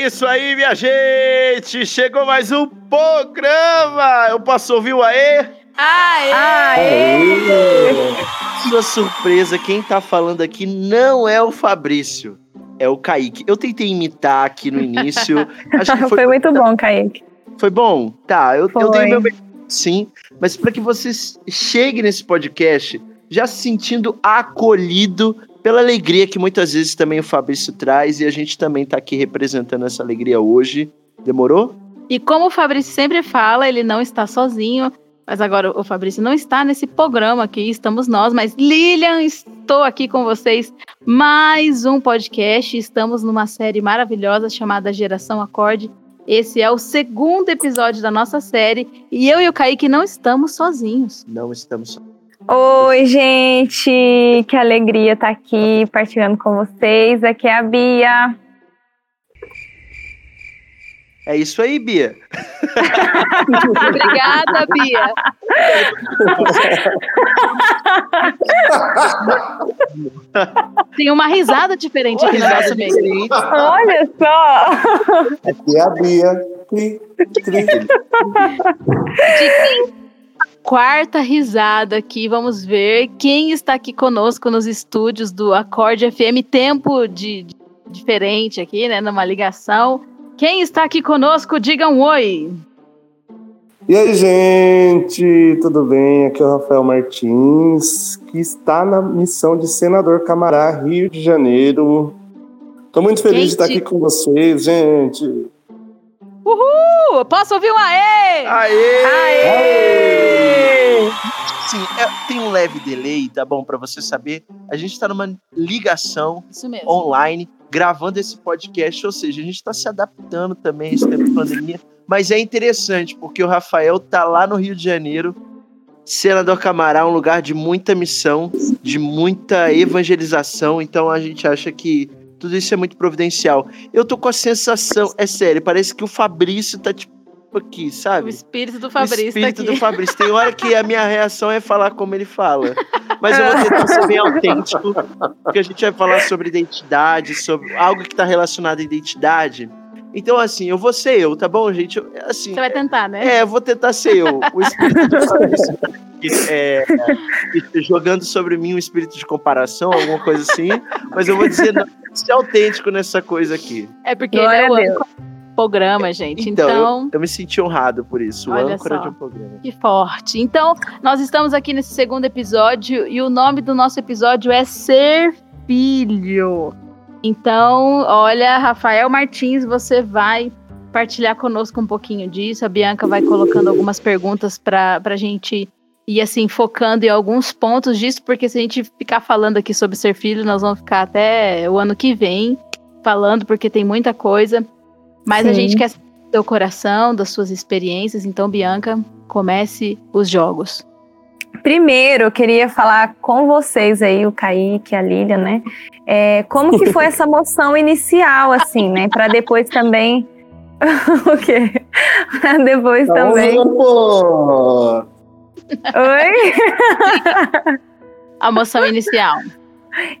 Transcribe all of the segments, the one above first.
É isso aí, minha gente! Chegou mais um programa! Eu posso ouvir o aê? Sua surpresa, quem tá falando aqui não é o Fabrício, é o Kaique. Eu tentei imitar aqui no início. Acho que Foi, foi, muito bom, Kaique. foi bom? Tá, eu, eu Foi. dei meu sim, mas para que você chegue nesse podcast já se sentindo acolhido pela alegria que muitas vezes também o Fabrício traz e a gente também tá aqui representando essa alegria hoje. Demorou? E como o Fabrício sempre fala, ele não está sozinho. Mas agora o Fabrício não está nesse programa aqui, estamos nós. Mas Lilian, estou aqui com vocês. Mais um podcast. Estamos numa série maravilhosa chamada Geração Acorde. Esse é o segundo episódio da nossa série. E eu e o Kaique não estamos sozinhos. Não estamos só. Oi, gente! Que alegria estar aqui partilhando com vocês. Aqui é a Bia. É isso aí, Bia. Obrigada, Bia. Tem uma risada diferente aqui no Risada nosso meio. Olha só! Aqui é a Bia. Cri, cri. Quarta risada aqui. Vamos ver quem está aqui conosco nos estúdios do Acorde FM. Tempo de, de- diferente aqui, né? Numa ligação. Quem está aqui conosco, digam um oi. E aí, gente, tudo bem? Aqui é o Rafael Martins, que está na missão de senador Camará, Rio de Janeiro. Tô muito feliz de estar Gente. aqui com vocês, gente. Uh, posso ouvir um aê? Aê! Aê! Sim, é- tem um leve delay, tá bom? Pra você saber, a gente tá numa ligação online, gravando esse podcast, ou seja, a gente tá se adaptando também a esse tempo de pandemia. Mas é interessante, porque o Rafael tá lá no Rio de Janeiro, Senador Camará, um lugar de muita missão, de muita evangelização, então a gente acha que tudo isso é muito providencial. Eu tô com a sensação, é sério, parece que o Fabrício tá tipo aqui, O sabe? espírito do o Fabrício espírito tá aqui. do Fabrício. Tem hora que a minha reação é falar como ele fala. Mas eu vou tentar ser bem autêntico, porque a gente vai falar sobre identidade, sobre algo que está relacionado à identidade. Então, assim, eu vou ser eu, tá bom, gente? Assim, Você vai tentar, né? é, eu vou tentar ser eu. O espírito do Fabrício tá é, é, jogando sobre mim um espírito de comparação, alguma coisa assim. Mas eu vou dizer, não, ser autêntico nessa coisa aqui. É porque Glória ele é Deus. o programa, gente. Então, Então, eu, eu me senti honrado por isso. Olha âncora só. de um programa. Que forte. Então, nós estamos aqui nesse segundo episódio e o nome do nosso episódio é Ser Filho. Então, olha, Rafael Martins, você vai partilhar conosco um pouquinho disso. A Bianca vai colocando algumas perguntas para a gente ir assim focando em alguns pontos disso, porque se a gente ficar falando aqui sobre ser filho, nós vamos ficar até o ano que vem falando, porque tem muita coisa. Mas a Sim. gente quer saber do seu coração, das suas experiências. Então, Bianca, comece os jogos. Primeiro, eu queria falar com vocês aí, o Kaique, a Lilian, né? É, como que foi essa moção inicial, assim, né? Para depois também. o quê? Pra depois também. Então, pô. Oi? A moção inicial.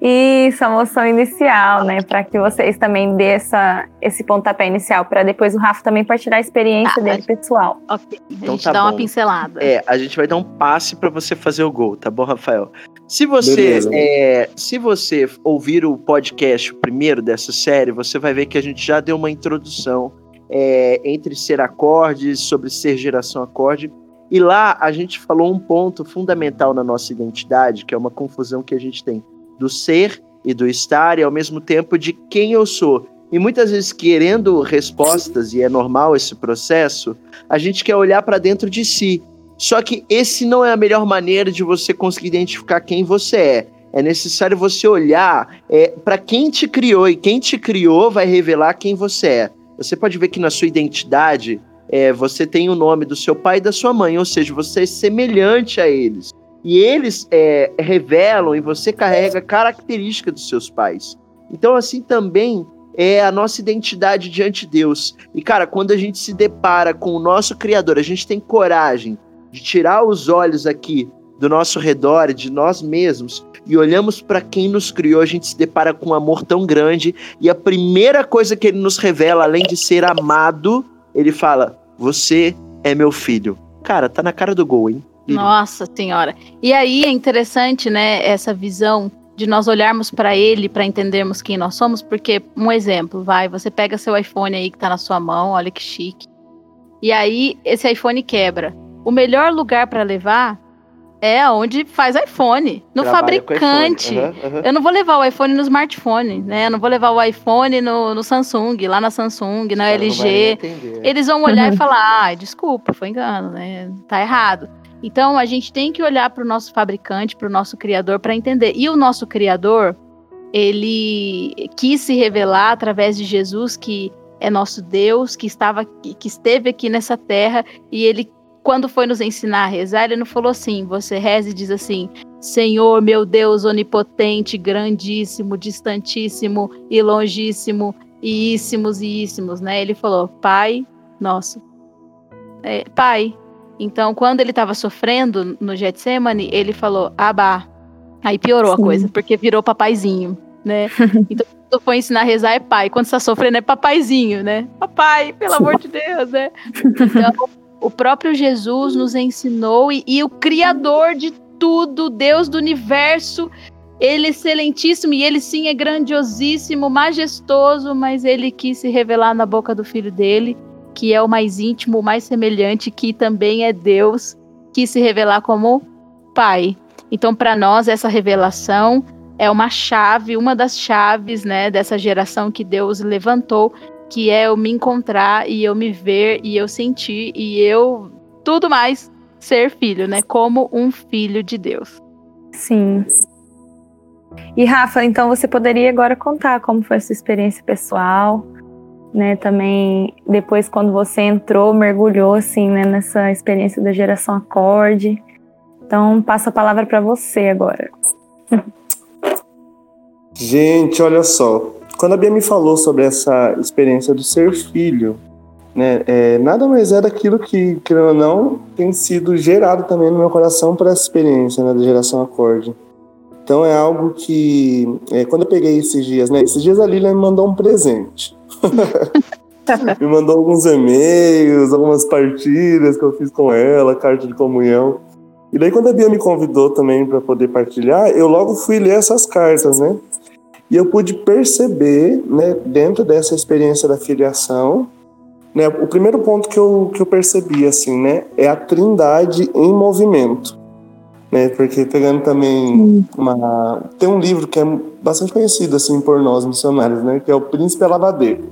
Isso, a moção inicial, né? Para que vocês também dê essa, esse pontapé inicial, para depois o Rafa também partilhar a experiência Tá, dele pessoal. Ok. A Então gente tá dá uma bom. pincelada. É, a gente vai dar um passe para você fazer o gol, tá bom, Rafael? Se você, é, se você ouvir o podcast primeiro dessa série, você vai ver que a gente já deu uma introdução é, entre ser acordes, sobre ser geração acorde. E lá a gente falou um ponto fundamental na nossa identidade, que é uma confusão que a gente tem do ser e do estar, e ao mesmo tempo de quem eu sou. E muitas vezes querendo respostas, e é normal esse processo, a gente quer olhar para dentro de si. Só que esse não é a melhor maneira de você conseguir identificar quem você é. É necessário você olhar é, para quem te criou, e quem te criou vai revelar quem você é. Você pode ver que na sua identidade é, você tem o nome do seu pai e da sua mãe, ou seja, você é semelhante a eles. E eles é, revelam e você carrega características dos seus pais. Então, assim também é a nossa identidade diante de Deus. E, cara, quando a gente se depara com o nosso Criador, a gente tem coragem de tirar os olhos aqui do nosso redor, de nós mesmos, e olhamos para quem nos criou, a gente se depara com um amor tão grande. E a primeira coisa que ele nos revela, além de ser amado, ele fala: Você é meu filho. Cara, tá na cara do gol, hein? Nossa senhora. E aí é interessante, né, essa visão de nós olharmos para ele para entendermos quem nós somos, porque um exemplo, vai, você pega seu iPhone aí que tá na sua mão, olha que chique. E aí esse iPhone quebra. O melhor lugar para levar é onde faz iPhone, no Trabalha fabricante. iPhone. Aham, aham. Eu não vou levar o iPhone no smartphone, né? Eu não vou levar o iPhone no, no Samsung, lá na Samsung, na Cara, LG. Eles vão olhar e falar: ai, desculpa, foi engano, né? Tá errado. Então a gente tem que olhar para o nosso fabricante, para o nosso criador, para entender. E o nosso criador, ele quis se revelar através de Jesus, que é nosso Deus, que estava, que esteve aqui nessa terra, e ele, quando foi nos ensinar a rezar, ele não falou assim. Você reza e diz assim: Senhor, meu Deus onipotente, grandíssimo, distantíssimo e longíssimo, e íssimos e íssimos, né? Ele falou: Pai nosso. É, pai. Então, quando ele estava sofrendo no Getsemane, ele falou, Abá. Aí piorou Sim. a coisa, porque virou papaizinho, né? então, quando foi ensinar a rezar é pai. Quando você tá sofrendo é papaizinho, né? Papai, pelo amor de Deus, né? Então, o próprio Jesus nos ensinou e, e o Criador de tudo, Deus do universo, ele é excelentíssimo e ele sim é grandiosíssimo, majestoso, mas ele quis se revelar na boca do filho dele, que é o mais íntimo, o mais semelhante, que também é Deus, quis se revelar como Pai. Então, para nós, essa revelação é uma chave, uma das chaves, né, dessa geração que Deus levantou, que é eu me encontrar e eu me ver e eu sentir e eu tudo mais ser filho, né, como um filho de Deus. Sim. E Rafa, então você poderia agora contar como foi a sua experiência pessoal, né? Também depois quando você entrou, mergulhou assim, né, nessa experiência da geração acorde. Então, passo a palavra para você agora. Gente, olha só. Quando a Bia me falou sobre essa experiência do ser filho, né, é, nada mais é daquilo que, querendo ou não, tem sido gerado também no meu coração por essa experiência né, da geração acorde. Então é algo que, é, quando eu peguei esses dias, né, esses dias a Lilian me mandou um presente. me mandou alguns e-mails, algumas partilhas que eu fiz com ela, carta de comunhão. E daí quando a Bia me convidou também para poder partilhar, eu logo fui ler essas cartas, né? E eu pude perceber, né, dentro dessa experiência da filiação, né, o primeiro ponto que eu, que eu percebi, assim, né, é a trindade em movimento. Né, porque pegando também uma... Tem um livro que é bastante conhecido, assim, por nós missionários, né, que é o Príncipe Lavadeiro.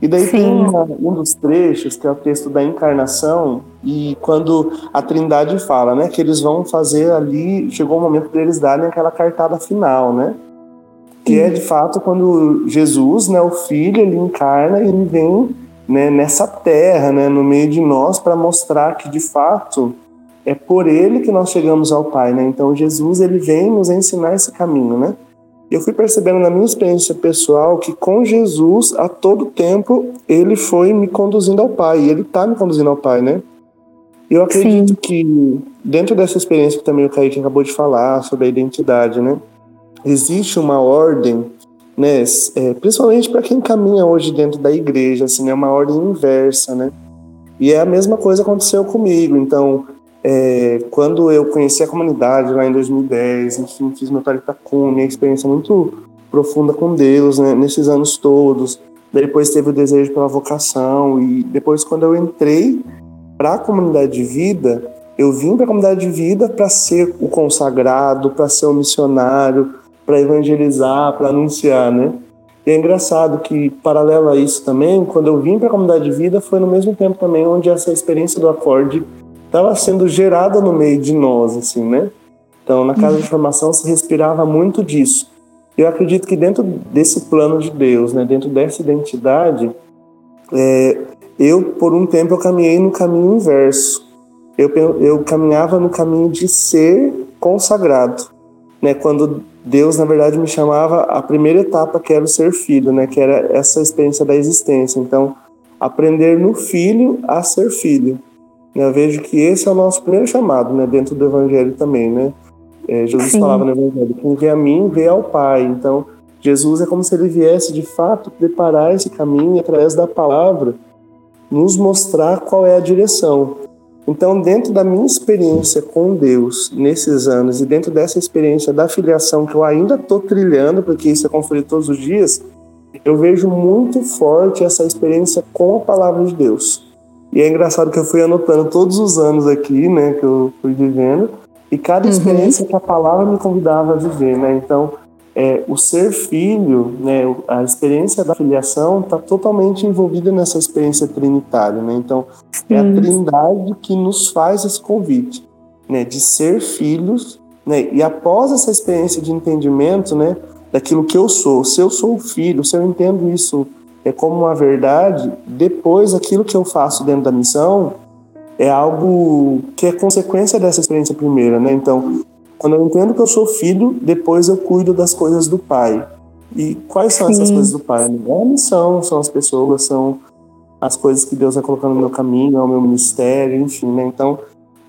E daí tem Sim. uma- um dos trechos, que é o texto da encarnação, e quando a trindade fala, né, que eles vão fazer ali, chegou o momento de eles darem aquela cartada final, né, que é de fato quando Jesus, né, o Filho, ele encarna e ele vem né, nessa terra, né, no meio de nós, para mostrar que de fato é por ele que nós chegamos ao Pai, né? Então Jesus ele vem nos ensinar esse caminho, né? Eu fui percebendo na minha experiência pessoal que com Jesus a todo tempo ele foi me conduzindo ao Pai, e ele está me conduzindo ao Pai, né? Eu acredito que dentro dessa experiência que também o Kaique acabou de falar sobre a identidade, né? Existe uma ordem né, é, principalmente para quem caminha hoje dentro da igreja, assim, é uma ordem inversa, né? E é a mesma coisa aconteceu comigo. Então, é, quando eu conheci a comunidade lá em 2010, enfim, fiz meu Taritacum, minha experiência muito profunda com Deus, né, nesses anos todos. Depois teve o desejo pela vocação e depois quando eu entrei para a comunidade de vida, eu vim para a comunidade de vida para ser o consagrado, para ser o missionário, para evangelizar, para anunciar, né? E é engraçado que, paralelo a isso também, quando eu vim para a comunidade de vida, foi no mesmo tempo também onde essa experiência do acorde estava sendo gerada no meio de nós, assim, né? Então, na casa de formação se respirava muito disso. Eu acredito que dentro desse plano de Deus, né, dentro dessa identidade, é, eu, por um tempo, eu caminhei no caminho inverso. Eu, eu caminhava no caminho de ser consagrado, né? Quando Deus, na verdade, me chamava a primeira etapa, que era o ser filho, né? Que era essa experiência da existência. Então, aprender no filho a ser filho. Eu vejo que esse é o nosso primeiro chamado, né? Dentro do Evangelho também, né? É, Jesus Sim. falava no Evangelho: quem vê a mim, vê ao Pai. Então, Jesus é como se ele viesse de fato preparar esse caminho e, através da palavra, nos mostrar qual é a direção. Então, dentro da minha experiência com Deus nesses anos e dentro dessa experiência da filiação que eu ainda estou trilhando, porque isso é construído todos os dias, eu vejo muito forte essa experiência com a palavra de Deus. E é engraçado que eu fui anotando todos os anos aqui, né, que eu fui vivendo, e cada uhum. experiência uhum. que a palavra me convidava a viver, né? Então, é, o ser filho, né, a experiência da filiação está totalmente envolvida nessa experiência trinitária, né? Então é a Trindade que nos faz esse convite, né, de ser filhos, né? E após essa experiência de entendimento, né, daquilo que eu sou, se eu sou filho, se eu entendo isso é como uma verdade, depois aquilo que eu faço dentro da missão é algo que é consequência dessa experiência primeira, né? Então quando eu entendo que eu sou filho, depois eu cuido das coisas do pai. E quais são Sim. essas coisas do pai? É a missão, são as pessoas, são as coisas que Deus vai colocando no meu caminho, é o meu ministério, enfim, né? Então,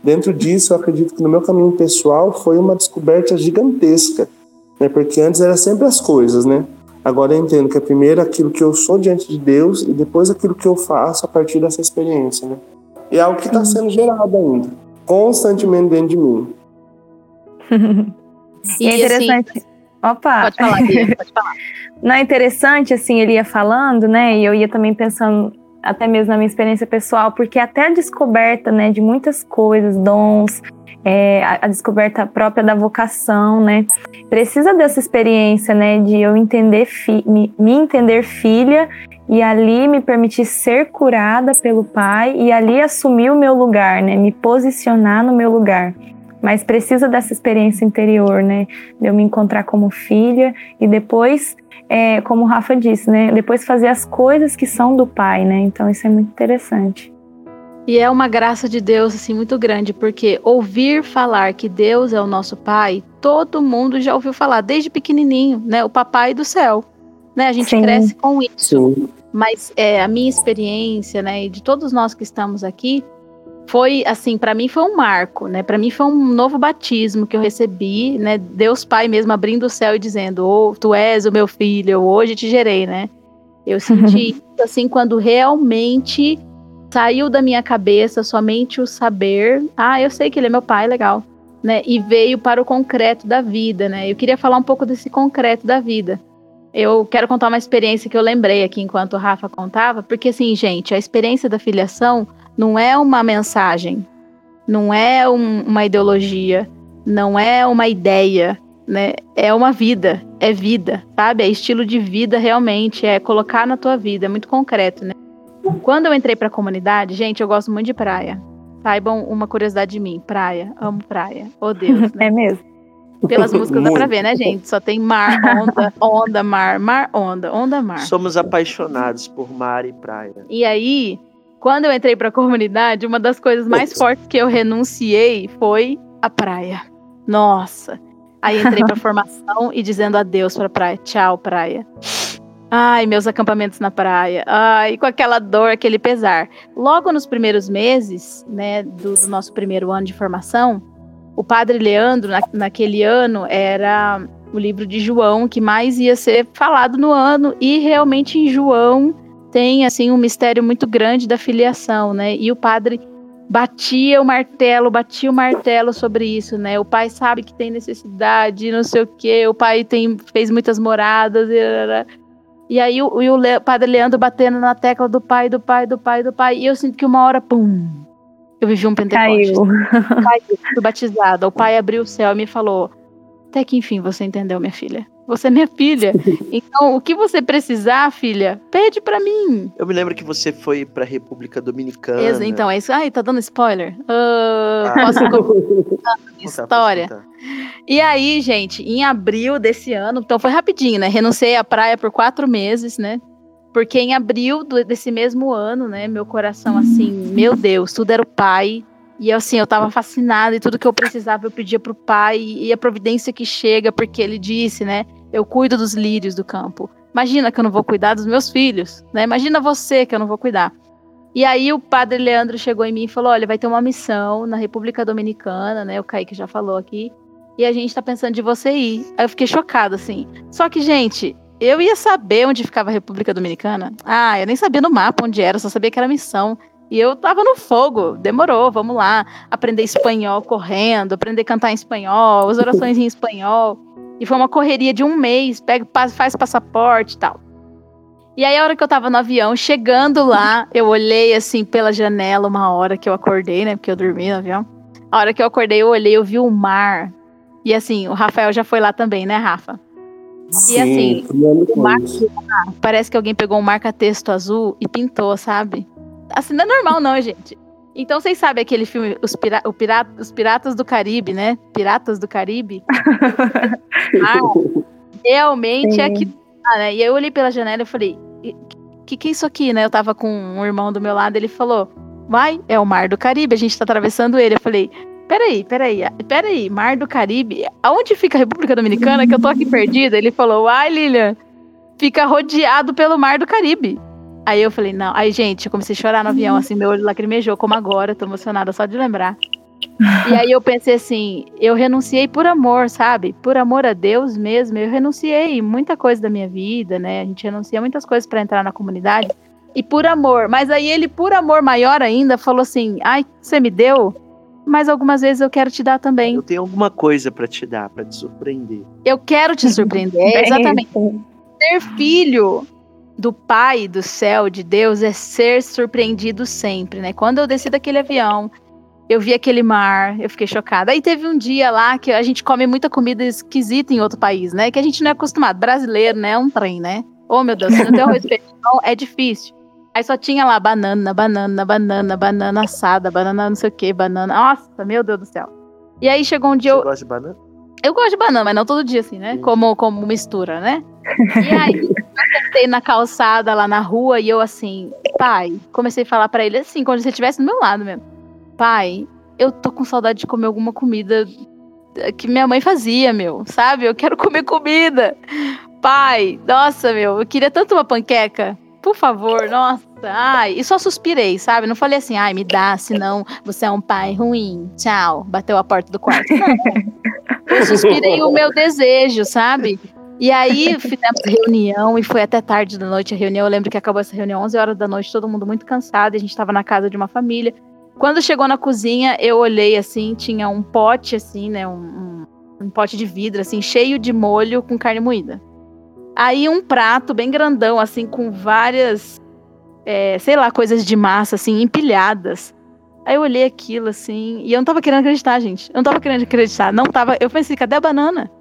dentro disso, eu acredito que no meu caminho pessoal foi uma descoberta gigantesca, né? Porque antes era sempre as coisas, né? Agora eu entendo que é primeiro aquilo que eu sou diante de Deus e depois aquilo que eu faço a partir dessa experiência, né? E é algo que está sendo gerado ainda, constantemente dentro de mim. e é interessante. Assim, Opa! Pode falar, Bia, pode falar. Não é interessante, assim, ele ia falando, né? E eu ia também pensando até mesmo na minha experiência pessoal, porque até a descoberta, né, de muitas coisas, dons, é, a, descoberta própria da vocação, né, precisa dessa experiência, né, de eu entender, fi, me, me entender filha e ali me permitir ser curada pelo Pai e ali assumir o meu lugar, né, me posicionar no meu lugar mas precisa dessa experiência interior, né? De eu me encontrar como filha e depois, é, como o Rafa disse, né? Depois fazer as coisas que são do pai, né? Então isso é muito interessante. E é uma graça de Deus assim muito grande, porque ouvir falar que Deus é o nosso pai, todo mundo já ouviu falar desde pequenininho, né? O papai do céu, né? A gente Sim. cresce com isso. Sim. Mas é, a minha experiência, né, e de todos nós que estamos aqui, foi assim, para mim foi um marco, né? Para mim foi um novo batismo que eu recebi, né? Deus Pai mesmo abrindo o céu e dizendo: "Oh, tu és o meu filho, eu hoje te gerei", né? Eu senti isso assim quando realmente saiu da minha cabeça somente o saber, ah, eu sei que ele é meu pai, legal, né? E veio para o concreto da vida, né? Eu queria falar um pouco desse concreto da vida. Eu quero contar uma experiência que eu lembrei aqui enquanto o Rafa contava, porque assim, gente, a experiência da filiação não é uma mensagem, não é um, uma ideologia, não é uma ideia, né? É uma vida, é vida, sabe? É estilo de vida realmente, é colocar na tua vida, é muito concreto, né? Quando eu entrei para a comunidade, gente, eu gosto muito de praia. Saibam uma curiosidade de mim, praia, amo praia. Oh Deus, né? É mesmo. Pelas músicas dá pra ver, né, gente? Só tem mar, onda, onda, mar, mar, onda, onda, mar. Somos apaixonados por mar e praia. E aí, quando eu entrei para a comunidade, uma das coisas mais fortes que eu renunciei foi a praia. Nossa. Aí entrei para formação e dizendo adeus para praia. Tchau, praia. Ai, meus acampamentos na praia. Ai, com aquela dor, aquele pesar. Logo nos primeiros meses, né, do, do nosso primeiro ano de formação, o padre Leandro, na, naquele ano, era o livro de João que mais ia ser falado no ano. E realmente em João tem assim um mistério muito grande da filiação, né? E o padre batia o martelo, batia o martelo sobre isso, né? O pai sabe que tem necessidade, não sei o quê, o pai tem, fez muitas moradas. E, aí o, e o Le, padre Leandro batendo na tecla do pai, do pai, do pai, do pai. E eu sinto que uma hora, pum, eu vivi um Pentecostes. Caiu. Caiu, fui batizada. O pai abriu o céu e me falou: Até que enfim você entendeu, minha filha. Você é minha filha. Então, o que você precisar, filha, pede para mim. Eu me lembro que você foi pra República Dominicana. então, é isso. Ai, tá dando spoiler? Uh, ah. Posso contar história? E aí, gente, em abril desse ano, então foi rapidinho, né? Renunciei à praia por quatro meses, né? Porque em abril desse mesmo ano, né, meu coração assim, meu Deus, tudo era o pai. E assim, eu tava fascinada e tudo que eu precisava eu pedia pro pai e a providência que chega, porque ele disse, né, eu cuido dos lírios do campo. Imagina que eu não vou cuidar dos meus filhos, né? Imagina você que eu não vou cuidar. E aí o padre Leandro chegou em mim e falou: "Olha, vai ter uma missão na República Dominicana, né? O Kaique já falou aqui. E a gente tá pensando de você ir". Aí eu fiquei chocada assim. Só que, gente, eu ia saber onde ficava a República Dominicana? Ah, eu nem sabia no mapa onde era, só sabia que era missão. E eu tava no fogo, demorou, vamos lá. Aprender espanhol correndo, aprender a cantar em espanhol, as orações em espanhol. E foi uma correria de um mês, pega, faz passaporte e tal. E aí, a hora que eu tava no avião, chegando lá, eu olhei assim pela janela uma hora que eu acordei, né? Porque eu dormi no avião. A hora que eu acordei, eu olhei, eu vi o mar. E assim, o Rafael já foi lá também, né, Rafa? Sim, assim, primeiro o mar-. Parece que alguém pegou um marca-texto azul e pintou, sabe? Assim, não é normal, não, gente. Então, vocês sabem aquele filme, Os, Pira o Pira Os Piratas do Caribe, né? Piratas do Caribe? ah, realmente é Sim. aquilo. lá, né? E aí eu olhei pela janela e falei, "E- que que é isso aqui, né? Eu tava com um irmão do meu lado, ele falou, vai, é o Mar do Caribe, a gente tá atravessando ele. Eu falei, peraí, peraí, peraí, Mar do Caribe, aonde fica a República Dominicana, que eu tô aqui perdida? Ele falou, ai, Lilian, fica rodeado pelo Mar do Caribe. Aí eu falei, não. Aí, gente, eu comecei a chorar no avião, assim, meu olho lacrimejou, como agora, tô emocionada só de lembrar. E aí eu pensei assim, eu renunciei por amor, sabe? Por amor a Deus mesmo, eu renunciei muita coisa da minha vida, né? A gente renuncia muitas coisas pra entrar na comunidade. E por amor. Mas aí ele, por amor maior ainda, falou assim: ai, você me deu? Mas algumas vezes eu quero te dar também. Eu tenho alguma coisa pra te dar, pra te surpreender. Eu quero te surpreender. É exatamente. isso. Ser filho do Pai do céu, de Deus, é ser surpreendido sempre, né? Quando eu desci daquele avião, eu vi aquele mar, eu fiquei chocada. Aí teve um dia lá que a gente come muita comida esquisita em outro país, né? Que a gente não é acostumado. Brasileiro, né? É um trem, né? Oh, meu Deus, se não tem feijão, é difícil. Aí só tinha lá banana, banana, banana, banana assada, banana não sei o que, banana. Nossa, meu Deus do céu. E aí chegou um dia, Você eu, gosta de banana? eu gosto de banana, mas não todo dia, assim, né? Como, como mistura, né? E aí, eu sentei na calçada lá na rua e eu assim, pai, comecei a falar pra ele assim, como se ele estivesse do meu lado mesmo. Pai, eu tô com saudade de comer alguma comida que minha mãe fazia, meu, sabe? Eu quero comer comida. Pai, nossa, meu, eu queria tanto uma panqueca. Por favor, nossa, ai. E só suspirei, sabe? Não falei assim, ai, me dá, senão você é um pai ruim. Tchau. Bateu a porta do quarto. Não. Eu suspirei o meu desejo, sabe? E aí fizemos reunião e foi até tarde da noite a reunião. Eu lembro que acabou essa reunião 11 horas da noite, todo mundo muito cansado. E a gente estava na casa de uma família. Quando chegou na cozinha, eu olhei assim, tinha um pote assim, né, um, um, um pote de vidro assim, cheio de molho com carne moída. Aí um prato bem grandão assim, com várias, é, sei lá, coisas de massa assim empilhadas. Aí eu olhei aquilo assim, e eu não tava querendo acreditar, gente. Eu não tava querendo acreditar, não tava. Eu pensei, cadê a banana?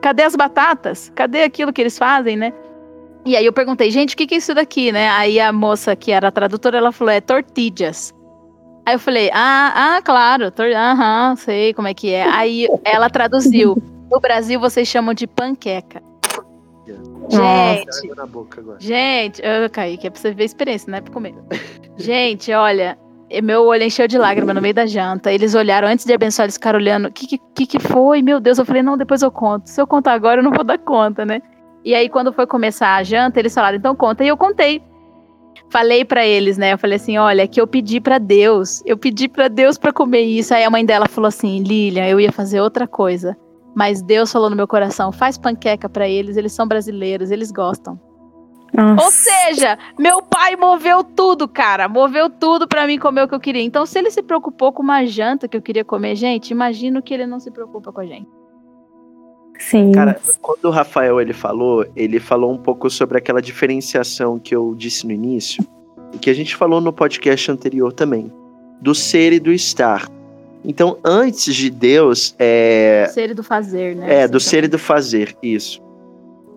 Cadê as batatas? Cadê aquilo que eles fazem, né? E aí eu perguntei, gente, o que, que é isso daqui, né? Aí a moça que era a tradutora, ela falou, é tortillas. Aí eu falei, ah, ah, claro, aham, sei como é que é. Aí ela traduziu, no Brasil vocês chamam de panqueca. Gente. Gente, eu caí, que é pra você ver a experiência, não é pra comer. Gente, olha, meu olho encheu de lágrima no meio da janta. Eles olharam, antes de abençoar, eles ficaram olhando. O que, que que foi? Meu Deus, eu falei, não, depois eu conto. Se eu contar agora, eu não vou dar conta, né? E aí, quando foi começar a janta, eles falaram, então conta. E eu contei. Falei pra eles, né? Eu falei assim: olha, que eu pedi pra Deus. Eu pedi pra Deus pra comer isso. Aí a mãe dela falou assim: Lilian, eu ia fazer outra coisa. Mas Deus falou no meu coração: faz panqueca pra eles, eles são brasileiros, eles gostam. Nossa. Ou seja, meu pai moveu tudo, cara. Moveu tudo pra mim comer o que eu queria. Então, se ele se preocupou com uma janta que eu queria comer, gente, imagino que ele não se preocupa com a gente. Sim. Cara, quando o Rafael ele falou, ele falou um pouco sobre aquela diferenciação que eu disse no início, e que a gente falou no podcast anterior também, do ser e do estar. Então, antes de Deus, é, Do ser e do fazer, né? É, do ser e do fazer, isso.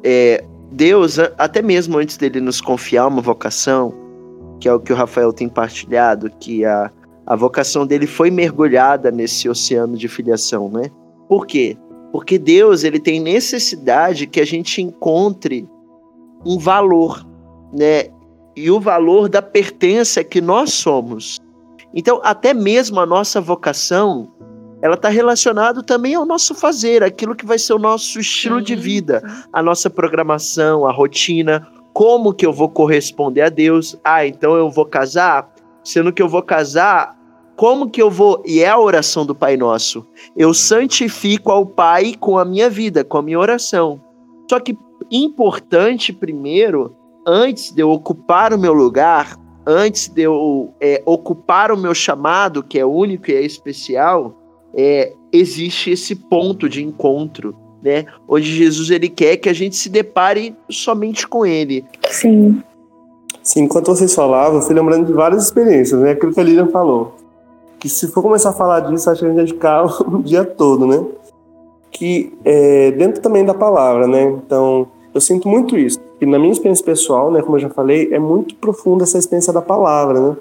É, Deus, até mesmo antes dele nos confiar uma vocação, que é o que o Rafael tem partilhado, que a, a vocação dele foi mergulhada nesse oceano de filiação, né? Por quê? Porque Deus, ele tem necessidade que a gente encontre um valor né, e o valor da pertença que nós somos. Então, até mesmo a nossa vocação, ela está relacionada também ao nosso fazer, aquilo que vai ser o nosso estilo de vida, a nossa programação, a rotina, como que eu vou corresponder a Deus. Ah, então eu vou casar, sendo que eu vou casar, como que eu vou? E é a oração do Pai Nosso. Eu santifico ao Pai com a minha vida, com a minha oração. Só que importante primeiro, antes de eu ocupar o meu lugar, antes de eu é, ocupar o meu chamado, que é único e é especial, é, existe esse ponto de encontro, né? Onde Jesus ele quer que a gente se depare somente com Ele. Sim. Sim, enquanto vocês falavam, eu fui lembrando de várias experiências, né? Aquilo que a Lilian falou. Que se for começar a falar disso, acho que a gente vai ficar o dia todo, né? Que é, dentro também da palavra, né? Então, eu sinto muito isso. E na minha experiência pessoal, né, como eu já falei, é muito profunda essa experiência da palavra, né?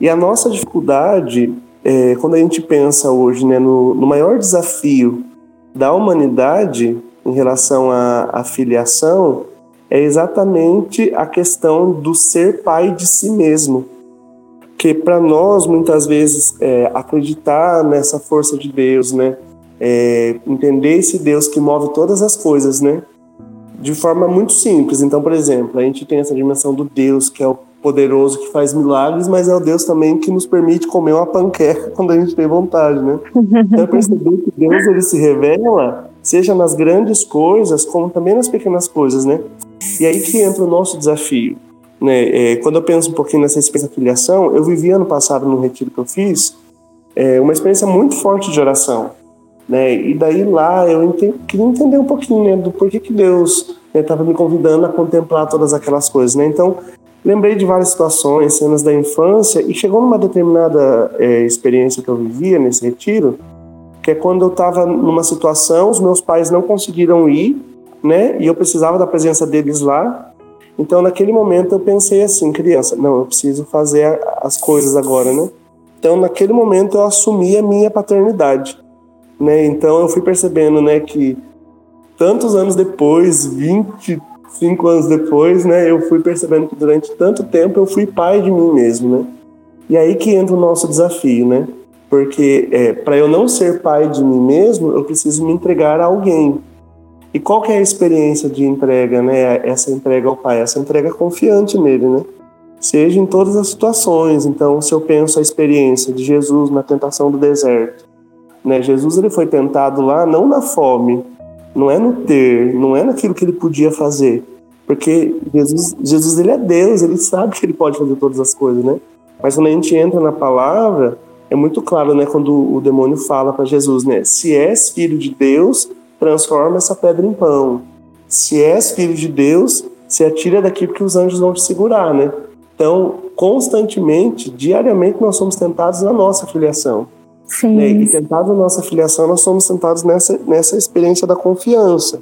E a nossa dificuldade, é, quando a gente pensa hoje né, no, no maior desafio da humanidade em relação à, à filiação, é exatamente a questão do ser pai de si mesmo. Que para nós, muitas vezes, é, acreditar nessa força de Deus, né? É, entender esse Deus que move todas as coisas, né? de forma muito simples. Então, por exemplo, a gente tem essa dimensão do Deus que é o poderoso que faz milagres, mas é o Deus também que nos permite comer uma panqueca quando a gente tem vontade, né? Então, perceber que Deus ele se revela, seja nas grandes coisas, como também nas pequenas coisas, né? E aí que entra o nosso desafio. Né? É, quando eu penso um pouquinho nessa experiência de filiação, eu vivi ano passado no retiro que eu fiz, é, uma experiência muito forte de oração. Né? E daí lá eu entendi, queria entender um pouquinho né, do porquê que Deus estava né, me convidando a contemplar todas aquelas coisas. Né? Então, lembrei de várias situações, cenas da infância, e chegou numa determinada é, experiência que eu vivia nesse retiro, que é quando eu estava numa situação, os meus pais não conseguiram ir, né? E eu precisava da presença deles lá. Então, naquele momento, eu pensei assim, criança, não, eu preciso fazer as coisas agora, né? Então, naquele momento, eu assumi a minha paternidade. Né? Então eu fui percebendo, né, que tantos anos depois, 25 anos depois, né, eu fui percebendo que durante tanto tempo eu fui pai de mim mesmo, né? E aí que entra o nosso desafio, né? Porque é, para eu não ser pai de mim mesmo, eu preciso me entregar a alguém. E qual que é a experiência de entrega, né? Essa entrega ao pai, essa entrega confiante nele, né? Seja em todas as situações. Então, se eu penso a experiência de Jesus na tentação do deserto, né? Jesus ele foi tentado lá não na fome, não é no ter, não é naquilo que ele podia fazer, porque Jesus, Jesus ele é Deus, ele sabe que ele pode fazer todas as coisas, né? Mas quando a gente entra na palavra, é muito claro, né, quando o demônio fala para Jesus, né, se és filho de Deus, transforma essa pedra em pão. Se és filho de Deus, se atira daqui porque os anjos vão te segurar, né? Então, constantemente, diariamente, nós somos tentados na nossa filiação. Sim. Né? E tentado a nossa filiação, nós somos sentados nessa, nessa experiência da confiança.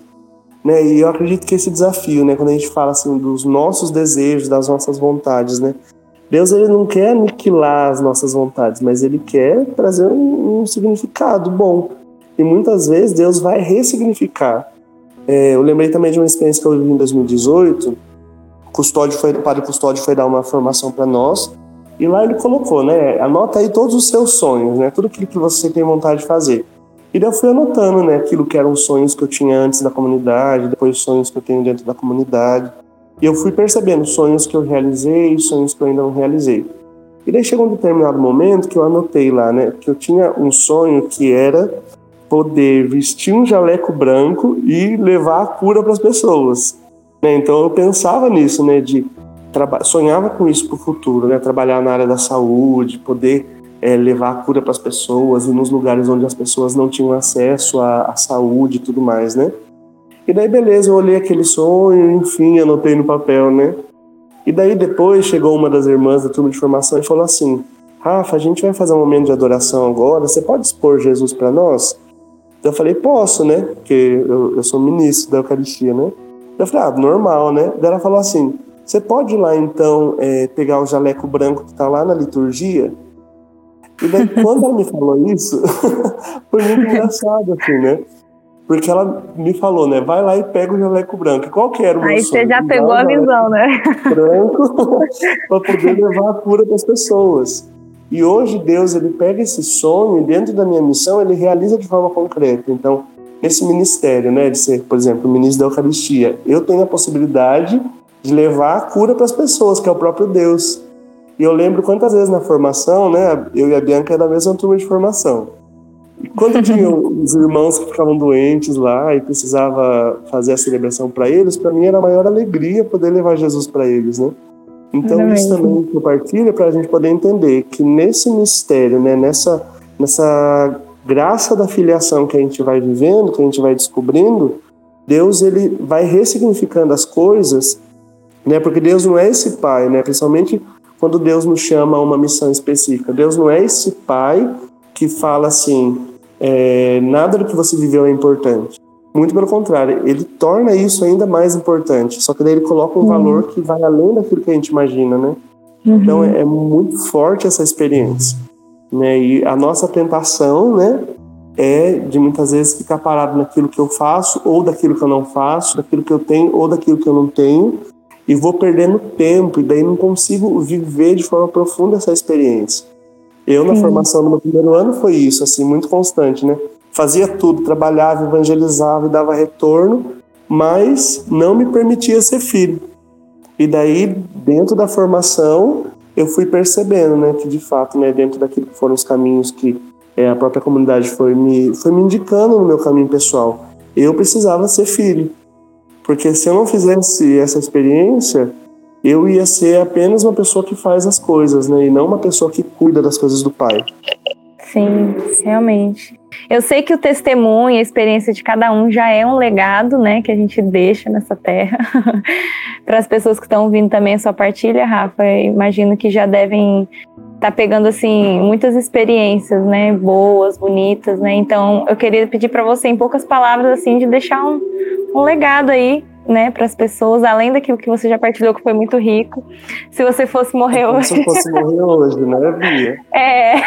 Né? E eu acredito que esse desafio, né, quando a gente fala assim dos nossos desejos, das nossas vontades, né? Deus ele não quer aniquilar as nossas vontades, mas ele quer trazer um, um significado bom. E muitas vezes Deus vai ressignificar. É, eu lembrei também de uma experiência que eu vivi em 2018. Custódio foi, o padre Custódio foi dar uma formação para nós e lá ele colocou, né? Anota aí todos os seus sonhos, né? Tudo aquilo que você tem vontade de fazer. E daí eu fui anotando, né? Aquilo que eram sonhos que eu tinha antes da comunidade, depois sonhos que eu tenho dentro da comunidade. E eu fui percebendo sonhos que eu realizei sonhos que eu ainda não realizei. E daí chegou um determinado momento que eu anotei lá, né? Que eu tinha um sonho que era poder vestir um jaleco branco e levar a cura para as pessoas. Né? Então eu pensava nisso, né? De sonhava com isso para o futuro, né? Trabalhar na área da saúde, poder é, levar a cura para as pessoas e nos lugares onde as pessoas não tinham acesso à, à, saúde e tudo mais, né? E daí, beleza, eu olhei aquele sonho, enfim, anotei no papel, né? E daí depois chegou uma das irmãs da turma de formação e falou assim: Rafa, a gente vai fazer um momento de adoração agora, você pode expor Jesus para nós? Eu falei: posso, né? Porque eu, eu sou ministro da Eucaristia, né? Eu falei: ah, normal, né? Daí ela falou assim: você pode ir lá, então, é, pegar o jaleco branco que está lá na liturgia? E daí, quando ela me falou isso, foi muito engraçado, assim, né? porque ela me falou, né? Vai lá e pega o jaleco branco. Qual que era o meu Aí sonho? você já pegou a visão, né? branco para poder levar a cura para as pessoas. E hoje Deus ele pega esse sonho e dentro da minha missão ele realiza de forma concreta. Então, nesse ministério, né, de ser, por exemplo, o ministro da Eucaristia, eu tenho a possibilidade de levar a cura para as pessoas, que é o próprio Deus. E eu lembro quantas vezes na formação, né, eu e a Bianca era da mesma turma de formação. E quando tinha os irmãos que ficavam doentes lá e precisava fazer a celebração para eles, para mim era a maior alegria poder levar Jesus para eles, né? Então isso também compartilha para a gente poder entender que nesse mistério, né, nessa nessa graça da filiação que a gente vai vivendo, que a gente vai descobrindo, Deus ele vai ressignificando as coisas, né? Porque Deus não é esse pai, né? Principalmente quando Deus nos chama a uma missão específica. Deus não é esse pai que fala assim, é, nada do que você viveu é importante. Muito pelo contrário, ele torna isso ainda mais importante. Só que daí ele coloca um Uhum. valor que vai além daquilo que a gente imagina, né? Então é, é muito forte essa experiência, né? E a nossa tentação, né, é de muitas vezes ficar parado naquilo que eu faço ou daquilo que eu não faço, daquilo que eu tenho ou daquilo que eu não tenho, e vou perdendo tempo e daí não consigo viver de forma profunda essa experiência. Eu na Sim. formação do meu primeiro ano foi isso, assim, muito constante, né? Fazia tudo, trabalhava, evangelizava e dava retorno, mas não me permitia ser filho. E daí, dentro da formação, eu fui percebendo, né, que de fato, né, dentro daquilo que foram os caminhos que é, a própria comunidade foi me, foi me indicando no meu caminho pessoal, eu precisava ser filho. Porque se eu não fizesse essa experiência, eu ia ser apenas uma pessoa que faz as coisas, né, e não uma pessoa que cuida das coisas do pai. Sim, realmente. Eu sei que o testemunho, a experiência de cada um já é um legado, né, que a gente deixa nessa terra. Para as pessoas que estão ouvindo também a sua partilha, Rafa, imagino que já devem estar pegando assim muitas experiências, né, boas, bonitas, né? Então, eu queria pedir para você em poucas palavras assim de deixar um, um legado aí, né, para as pessoas, além daquilo que você já partilhou que foi muito rico. Se você fosse morrer hoje, se eu fosse morrer hoje, né, Bia? é,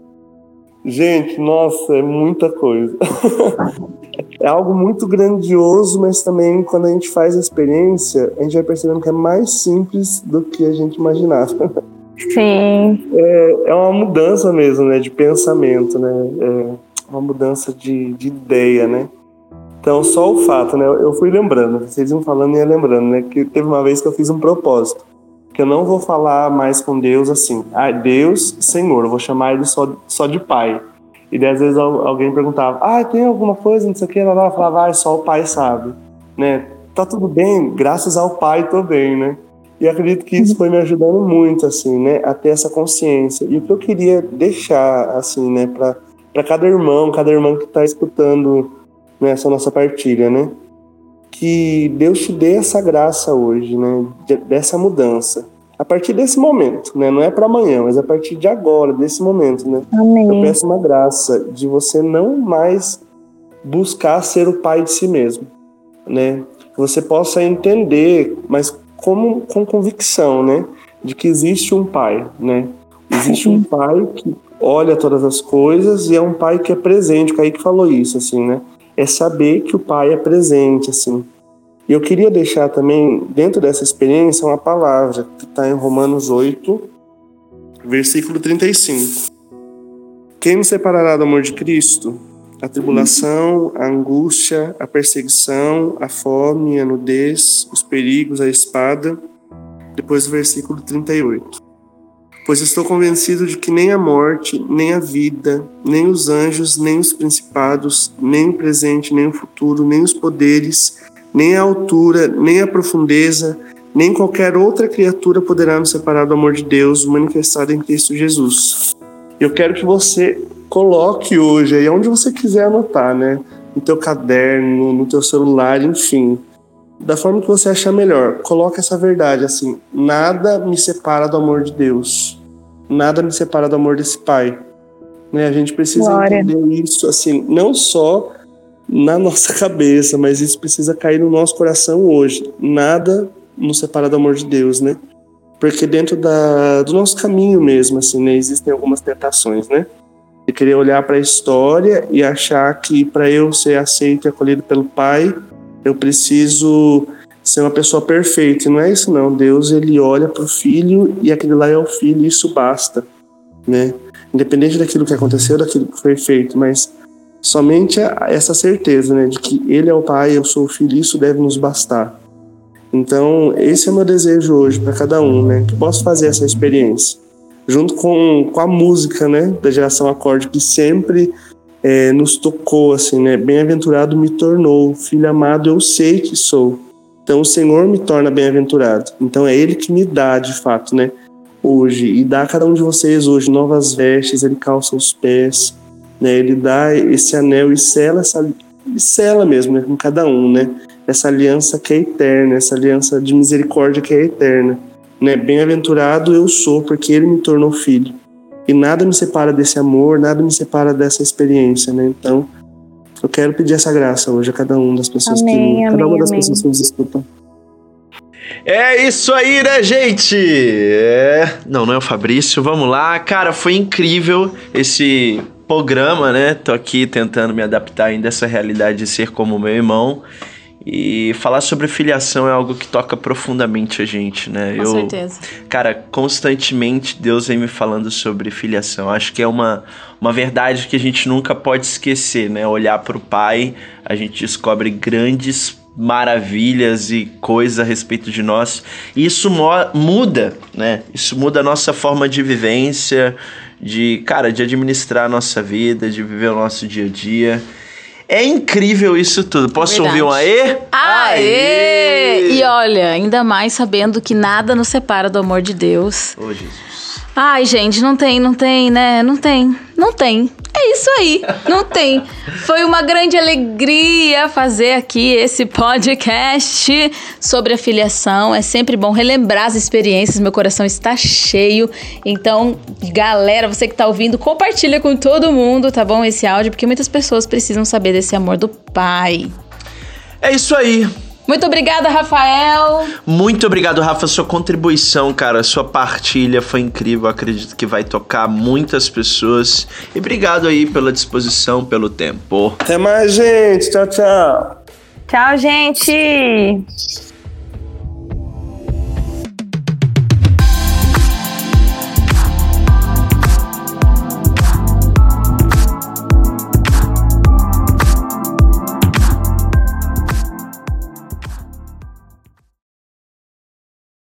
Gente, nossa, é muita coisa. é algo muito grandioso, mas também quando a gente faz a experiência, a gente vai percebendo que é mais simples do que a gente imaginava. sim, É uma mudança mesmo, né, de pensamento, né? É uma mudança de, de ideia, né? Então, só o fato, né? Eu fui lembrando, vocês iam falando e ia lembrando, né? Que teve uma vez que eu fiz um propósito. Eu não vou falar mais com Deus assim, ah, Deus, Senhor, eu vou chamar ele só, só de Pai. E daí, às vezes al- alguém perguntava, ah, tem alguma coisa, não sei o que, eu falava, ah, só o Pai sabe, né? Tá tudo bem, graças ao Pai tô bem, né? E acredito que isso foi me ajudando muito, assim, né, a ter essa consciência. E o que eu queria deixar, assim, né, para cada irmão, cada irmã que está escutando né, essa nossa partilha, né, que Deus te dê essa graça hoje, né, de- dessa mudança. A partir desse momento, né, não é para amanhã, mas a partir de agora, desse momento, né, eu amém. peço uma graça de você não mais buscar ser o pai de si mesmo, né? Que você possa entender, mas como com convicção, né, de que existe um pai, né? Existe um pai que olha todas as coisas e é um pai que é presente. O Kaique falou isso, assim, né? É saber que o pai é presente, assim. E eu queria deixar também, dentro dessa experiência, uma palavra que está em Romanos 8, versículo 35. Quem nos separará do amor de Cristo? A tribulação, a angústia, a perseguição, a fome, a nudez, os perigos, a espada. Depois do versículo 38. Pois estou convencido de que nem a morte, nem a vida, nem os anjos, nem os principados, nem o presente, nem o futuro, nem os poderes, nem a altura, nem a profundeza, nem qualquer outra criatura poderá nos separar do amor de Deus manifestado em Cristo Jesus. Eu quero que você coloque hoje aí onde você quiser anotar, né? No teu caderno, no teu celular, enfim. Da forma que você achar melhor. Coloque essa verdade assim: nada me separa do amor de Deus. Nada me separa do amor desse Pai. Né? A gente precisa Glória. entender isso assim, não só na nossa cabeça, mas isso precisa cair no nosso coração hoje. Nada nos separa do amor de Deus, né? Porque dentro da, do nosso caminho mesmo, assim, né, existem algumas tentações, né? De querer olhar para a história e achar que para eu ser aceito e acolhido pelo Pai, eu preciso ser uma pessoa perfeita. E não é isso não. Deus ele olha para o filho e aquele lá é o filho, e isso basta, né? Independente daquilo que aconteceu, daquilo que foi feito, mas somente essa certeza, né, de que ele é o pai, eu sou o filho, isso deve nos bastar. Então, esse é o meu desejo hoje para cada um, né, que possa fazer essa experiência, junto com, com a música, né, da geração acorde que sempre é, nos tocou, assim, né, bem-aventurado me tornou, filho amado eu sei que sou. Então, o Senhor me torna bem-aventurado. Então, é Ele que me dá, de fato, né, hoje e dá a cada um de vocês hoje novas vestes, Ele calça os pés né? Ele dá esse anel e sela essa e sela mesmo né, com cada um, né? Essa aliança que é eterna, essa aliança de misericórdia que é eterna, né? Bem-aventurado eu sou porque ele me tornou filho. E nada me separa desse amor, nada me separa dessa experiência, né? Então, eu quero pedir essa graça hoje a cada um das pessoas amém, que amém, cada uma das amém. pessoas que nos escutam. É isso aí, né, gente? É... Não, não é o Fabrício. Vamos lá. Cara, foi incrível esse programa, né? Tô aqui tentando me adaptar ainda a essa realidade de ser como meu irmão. E falar sobre filiação é algo que toca profundamente a gente, né? Com certeza. Cara, constantemente Deus vem me falando sobre filiação. Acho que é uma, uma verdade que a gente nunca pode esquecer, né? Olhar para o Pai, a gente descobre grandes maravilhas e coisas a respeito de nós. E isso muda, né? Isso muda a nossa forma de vivência, de, cara, de administrar a nossa vida, de viver o nosso dia a dia. É incrível isso tudo. Posso Verdade. ouvir um aê? Aê! E olha, ainda mais sabendo que nada nos separa do amor de Deus. Ô, Jesus. Ai, gente, não tem, não tem, né? Não tem, não tem. É isso aí, não tem. Foi uma grande alegria fazer aqui esse podcast sobre a filiação. É sempre bom relembrar as experiências, meu coração está cheio. Então, galera, você que tá ouvindo, compartilha com todo mundo, tá bom? Esse áudio, porque muitas pessoas precisam saber desse amor do Pai. É isso aí. Muito obrigada, Rafael. Muito obrigado, Rafa. Sua contribuição, cara, sua partilha foi incrível. Acredito que vai tocar muitas pessoas. E obrigado aí pela disposição, pelo tempo. Até mais, gente. Tchau, tchau. Tchau, gente!